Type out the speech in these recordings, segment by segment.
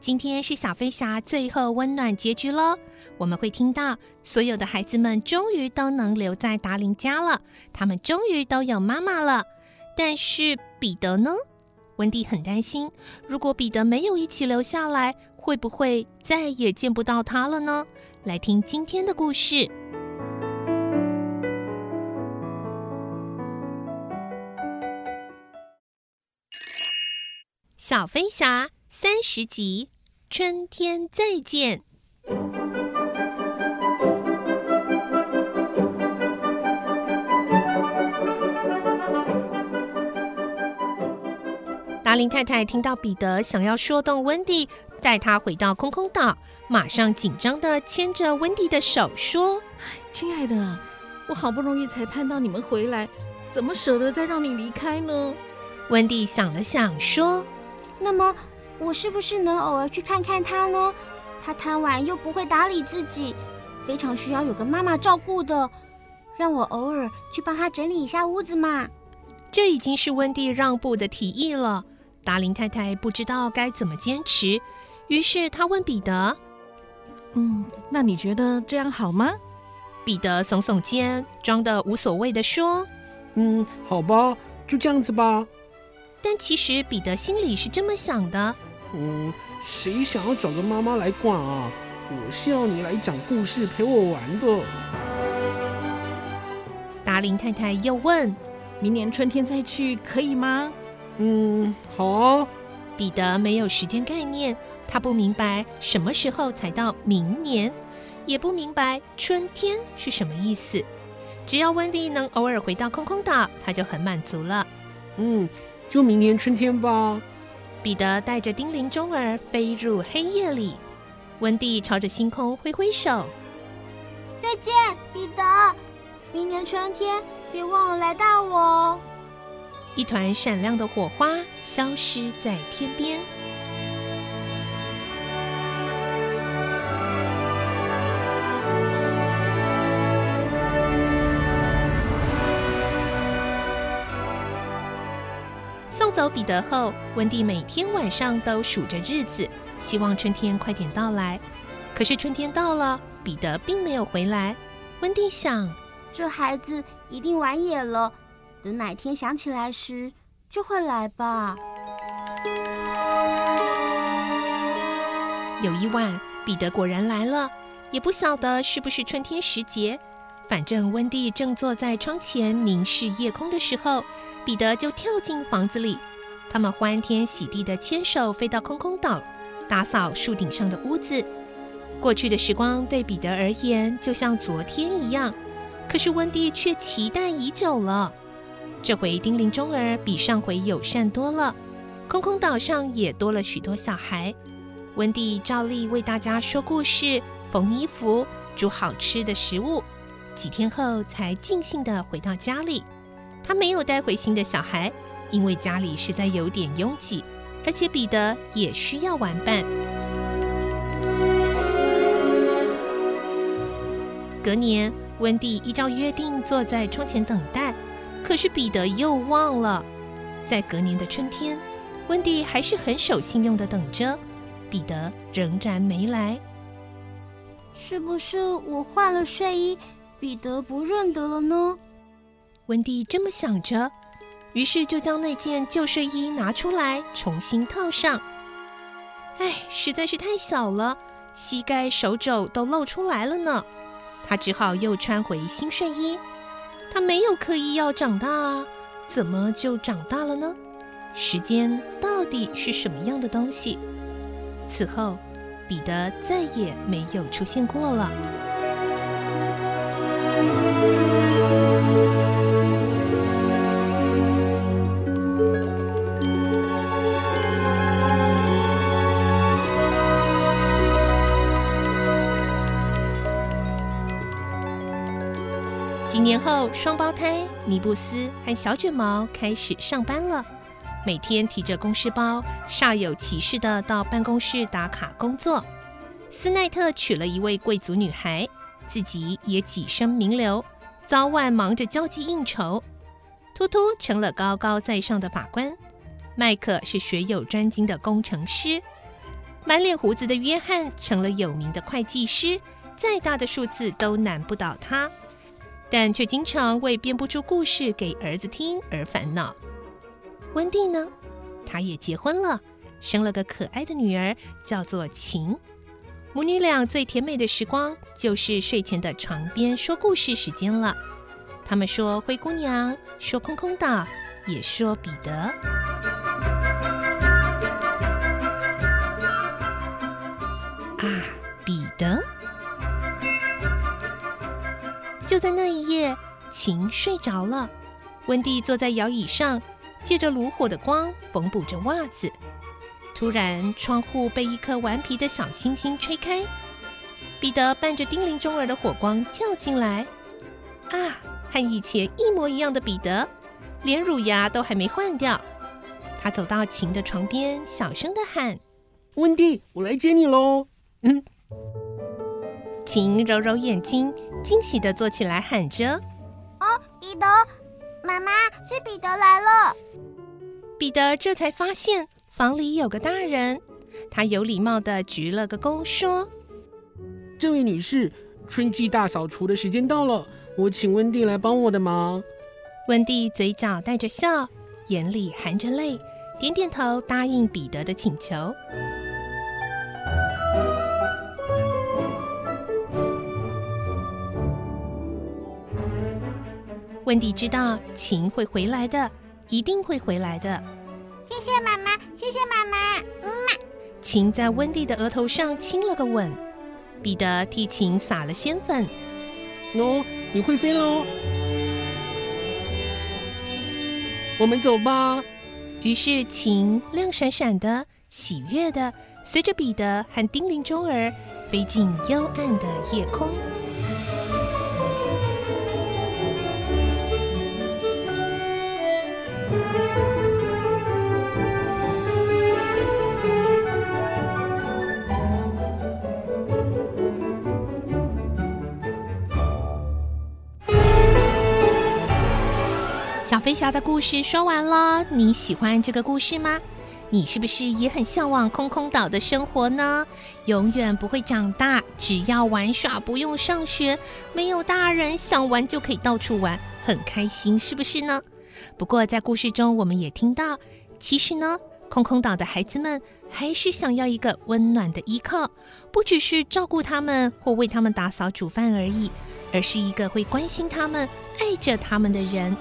今天是小飞侠最后温暖结局喽。我们会听到所有的孩子们终于都能留在达林家了，他们终于都有妈妈了。但是彼得呢？温蒂很担心，如果彼得没有一起留下来，会不会再也见不到他了呢？来听今天的故事。小飞侠三十集，春天再见。达林太太听到彼得想要说动温蒂，带他回到空空岛，马上紧张的牵着温蒂的手说：“亲爱的，我好不容易才盼到你们回来，怎么舍得再让你离开呢？”温蒂想了想说。那么，我是不是能偶尔去看看他呢？他贪玩又不会打理自己，非常需要有个妈妈照顾的。让我偶尔去帮他整理一下屋子嘛。这已经是温蒂让步的提议了。达林太太不知道该怎么坚持，于是她问彼得：“嗯，那你觉得这样好吗？”彼得耸耸肩，装的无所谓的说：“嗯，好吧，就这样子吧。”但其实彼得心里是这么想的：嗯，谁想要找个妈妈来管啊？我是要你来讲故事陪我玩的。达林太太又问：明年春天再去可以吗？嗯，好啊。彼得没有时间概念，他不明白什么时候才到明年，也不明白春天是什么意思。只要温迪能偶尔回到空空岛，他就很满足了。嗯。就明年春天吧。彼得带着叮铃钟儿飞入黑夜里，温蒂朝着星空挥挥手：“再见，彼得！明年春天别忘了来带我哦。”一团闪亮的火花消失在天边。走彼得后，温蒂每天晚上都数着日子，希望春天快点到来。可是春天到了，彼得并没有回来。温蒂想，这孩子一定玩野了，等哪天想起来时就会来吧。有一晚，彼得果然来了，也不晓得是不是春天时节。反正温蒂正坐在窗前凝视夜空的时候，彼得就跳进房子里。他们欢天喜地地牵手飞到空空岛，打扫树顶上的屋子。过去的时光对彼得而言就像昨天一样，可是温蒂却期待已久了。这回叮铃钟儿比上回友善多了，空空岛上也多了许多小孩。温蒂照例为大家说故事、缝衣服、煮好吃的食物。几天后才尽兴地回到家里，他没有带回新的小孩，因为家里实在有点拥挤，而且彼得也需要玩伴。隔年，温蒂依照约定坐在窗前等待，可是彼得又忘了。在隔年的春天，温蒂还是很守信用地等着，彼得仍然没来。是不是我换了睡衣？彼得不认得了呢？温蒂这么想着，于是就将那件旧睡衣拿出来重新套上。哎，实在是太小了，膝盖、手肘都露出来了呢。他只好又穿回新睡衣。他没有刻意要长大啊，怎么就长大了呢？时间到底是什么样的东西？此后，彼得再也没有出现过了。几年后，双胞胎尼布斯和小卷毛开始上班了。每天提着公事包，煞有其事的到办公室打卡工作。斯奈特娶了一位贵族女孩，自己也跻身名流，早晚忙着交际应酬。突突成了高高在上的法官，麦克是学有专精的工程师，满脸胡子的约翰成了有名的会计师，再大的数字都难不倒他。但却经常为编不出故事给儿子听而烦恼。温蒂呢？她也结婚了，生了个可爱的女儿，叫做晴。母女俩最甜美的时光，就是睡前的床边说故事时间了。他们说灰姑娘，说空空岛，也说彼得。啊，彼得！就在那一夜，晴睡着了。温蒂坐在摇椅上，借着炉火的光缝补着袜子。突然，窗户被一颗顽皮的小星星吹开，彼得伴着叮铃钟儿的火光跳进来。啊，和以前一模一样的彼得，连乳牙都还没换掉。他走到晴的床边，小声的喊：“温蒂，我来接你喽。”嗯。晴揉揉眼睛，惊喜的坐起来，喊着：“哦，彼得，妈妈，是彼得来了。”彼得这才发现房里有个大人，他有礼貌的鞠了个躬，说：“这位女士，春季大扫除的时间到了，我请温蒂来帮我的忙。”温蒂嘴角带着笑，眼里含着泪，点点头答应彼得的请求。温蒂知道晴会回来的，一定会回来的。谢谢妈妈，谢谢妈妈。嗯嘛。晴在温蒂的额头上亲了个吻，彼得替琴撒了仙粉。喏，你会飞喽！我们走吧。于是晴亮闪闪的、喜悦的，随着彼得和叮铃钟儿飞进幽暗的夜空。飞侠的故事说完了，你喜欢这个故事吗？你是不是也很向往空空岛的生活呢？永远不会长大，只要玩耍，不用上学，没有大人，想玩就可以到处玩，很开心，是不是呢？不过在故事中，我们也听到，其实呢，空空岛的孩子们还是想要一个温暖的依靠，不只是照顾他们或为他们打扫煮饭而已，而是一个会关心他们、爱着他们的人。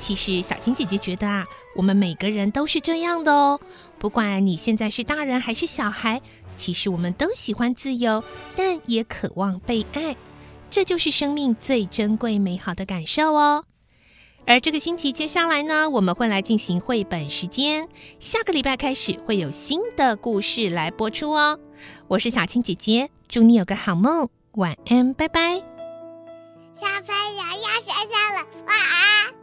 其实，小青姐姐觉得啊，我们每个人都是这样的哦。不管你现在是大人还是小孩，其实我们都喜欢自由，但也渴望被爱。这就是生命最珍贵、美好的感受哦。而这个星期接下来呢，我们会来进行绘本时间。下个礼拜开始会有新的故事来播出哦。我是小青姐姐，祝你有个好梦，晚安，拜拜。小朋友要睡觉了，晚安。